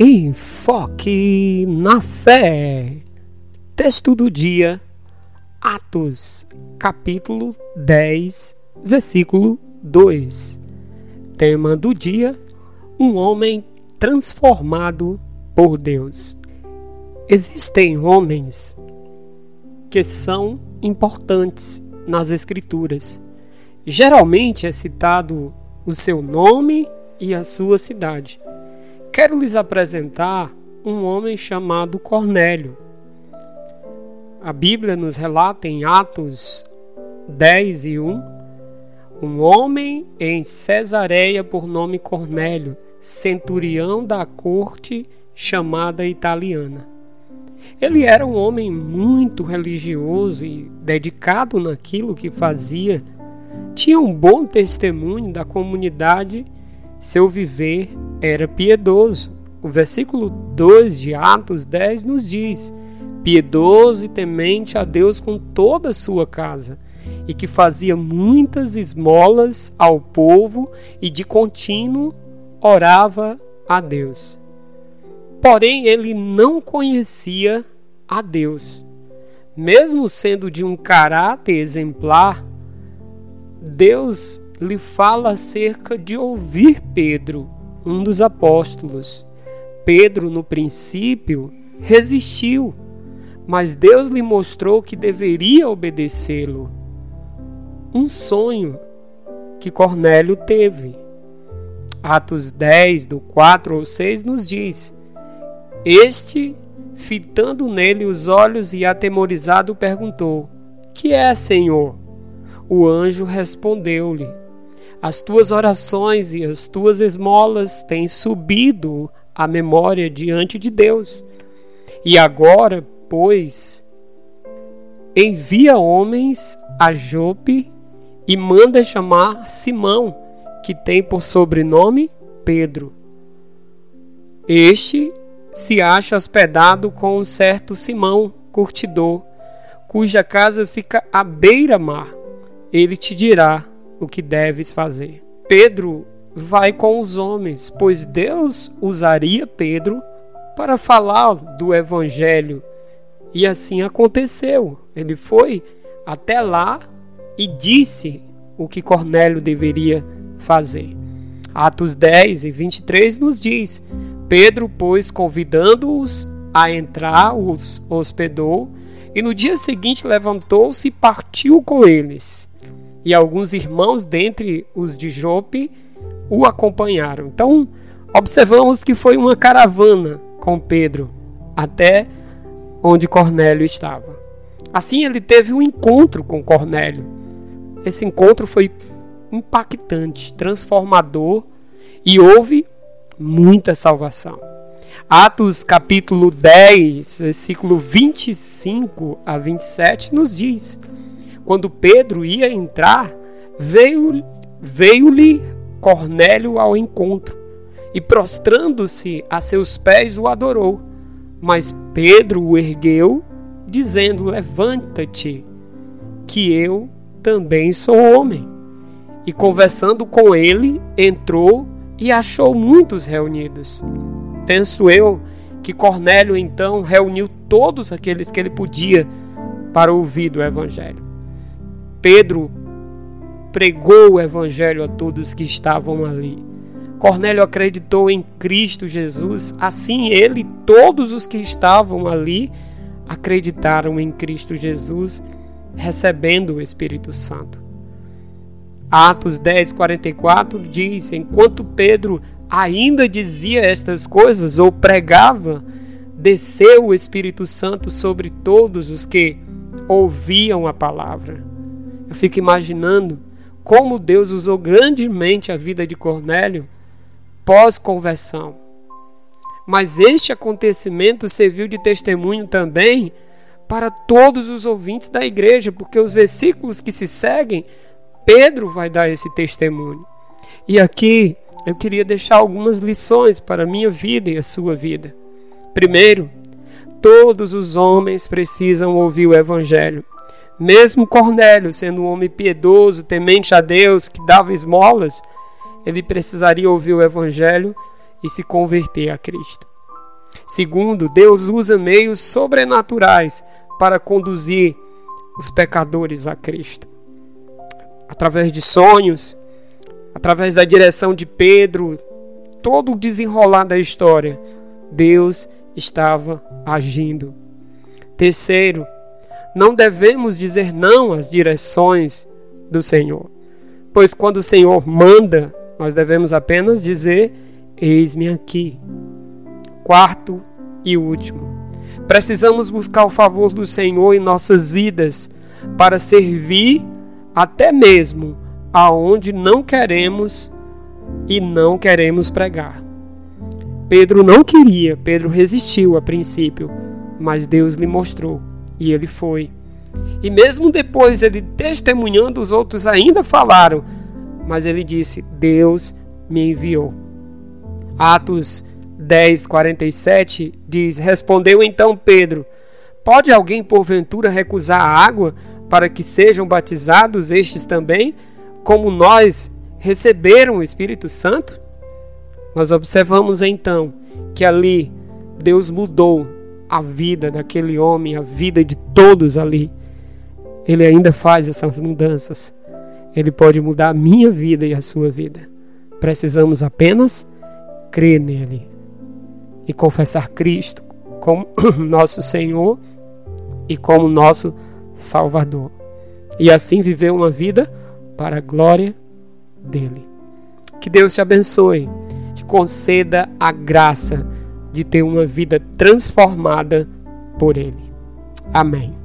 Enfoque na fé. Texto do dia, Atos, capítulo 10, versículo 2. Tema do dia: Um homem transformado por Deus. Existem homens que são importantes nas Escrituras. Geralmente é citado o seu nome e a sua cidade. Quero lhes apresentar um homem chamado Cornélio. A Bíblia nos relata em Atos 10 e 1 um homem em Cesareia por nome Cornélio, centurião da corte chamada italiana. Ele era um homem muito religioso e dedicado naquilo que fazia. Tinha um bom testemunho da comunidade seu viver era piedoso. O versículo 2 de Atos 10 nos diz: piedoso e temente a Deus com toda a sua casa, e que fazia muitas esmolas ao povo e de contínuo orava a Deus. Porém, ele não conhecia a Deus. Mesmo sendo de um caráter exemplar, Deus lhe fala acerca de ouvir Pedro, um dos apóstolos. Pedro, no princípio, resistiu, mas Deus lhe mostrou que deveria obedecê-lo. Um sonho que Cornélio teve. Atos 10, do 4 ao 6, nos diz: Este, fitando nele os olhos e atemorizado, perguntou: Que é, Senhor? O anjo respondeu-lhe: as tuas orações e as tuas esmolas têm subido à memória diante de Deus. E agora, pois, envia homens a Jope e manda chamar Simão, que tem por sobrenome Pedro. Este se acha hospedado com um certo Simão, curtidor, cuja casa fica à beira-mar. Ele te dirá o que deves fazer. Pedro vai com os homens, pois Deus usaria Pedro para falar do evangelho. E assim aconteceu. Ele foi até lá e disse o que Cornélio deveria fazer. Atos 10 e 23 nos diz: Pedro, pois, convidando-os a entrar, os hospedou, e no dia seguinte levantou-se e partiu com eles e alguns irmãos dentre os de Jope o acompanharam. Então, observamos que foi uma caravana com Pedro até onde Cornélio estava. Assim, ele teve um encontro com Cornélio. Esse encontro foi impactante, transformador e houve muita salvação. Atos capítulo 10, versículo 25 a 27 nos diz: quando Pedro ia entrar, veio-lhe veio Cornélio ao encontro e, prostrando-se a seus pés, o adorou. Mas Pedro o ergueu, dizendo: Levanta-te, que eu também sou homem. E conversando com ele, entrou e achou muitos reunidos. Penso eu que Cornélio então reuniu todos aqueles que ele podia para ouvir do Evangelho. Pedro pregou o evangelho a todos que estavam ali. Cornélio acreditou em Cristo Jesus, assim ele e todos os que estavam ali acreditaram em Cristo Jesus, recebendo o Espírito Santo. Atos 10, 44 diz: Enquanto Pedro ainda dizia estas coisas ou pregava, desceu o Espírito Santo sobre todos os que ouviam a palavra. Eu fico imaginando como Deus usou grandemente a vida de Cornélio pós-conversão. Mas este acontecimento serviu de testemunho também para todos os ouvintes da igreja, porque os versículos que se seguem, Pedro vai dar esse testemunho. E aqui eu queria deixar algumas lições para a minha vida e a sua vida. Primeiro, todos os homens precisam ouvir o evangelho. Mesmo Cornélio, sendo um homem piedoso, temente a Deus, que dava esmolas, ele precisaria ouvir o Evangelho e se converter a Cristo. Segundo, Deus usa meios sobrenaturais para conduzir os pecadores a Cristo. Através de sonhos, através da direção de Pedro, todo o desenrolar da história, Deus estava agindo. Terceiro, não devemos dizer não às direções do Senhor, pois quando o Senhor manda, nós devemos apenas dizer: Eis-me aqui. Quarto e último, precisamos buscar o favor do Senhor em nossas vidas para servir até mesmo aonde não queremos e não queremos pregar. Pedro não queria, Pedro resistiu a princípio, mas Deus lhe mostrou e ele foi. E mesmo depois ele testemunhando, os outros ainda falaram, mas ele disse: Deus me enviou. Atos 10, 47 diz: Respondeu então Pedro: Pode alguém porventura recusar a água para que sejam batizados estes também, como nós receberam o Espírito Santo? Nós observamos então que ali Deus mudou a vida daquele homem, a vida de todos ali. Ele ainda faz essas mudanças. Ele pode mudar a minha vida e a sua vida. Precisamos apenas crer nele e confessar Cristo como nosso Senhor e como nosso Salvador. E assim viver uma vida para a glória dele. Que Deus te abençoe, te conceda a graça de ter uma vida transformada por ele. Amém.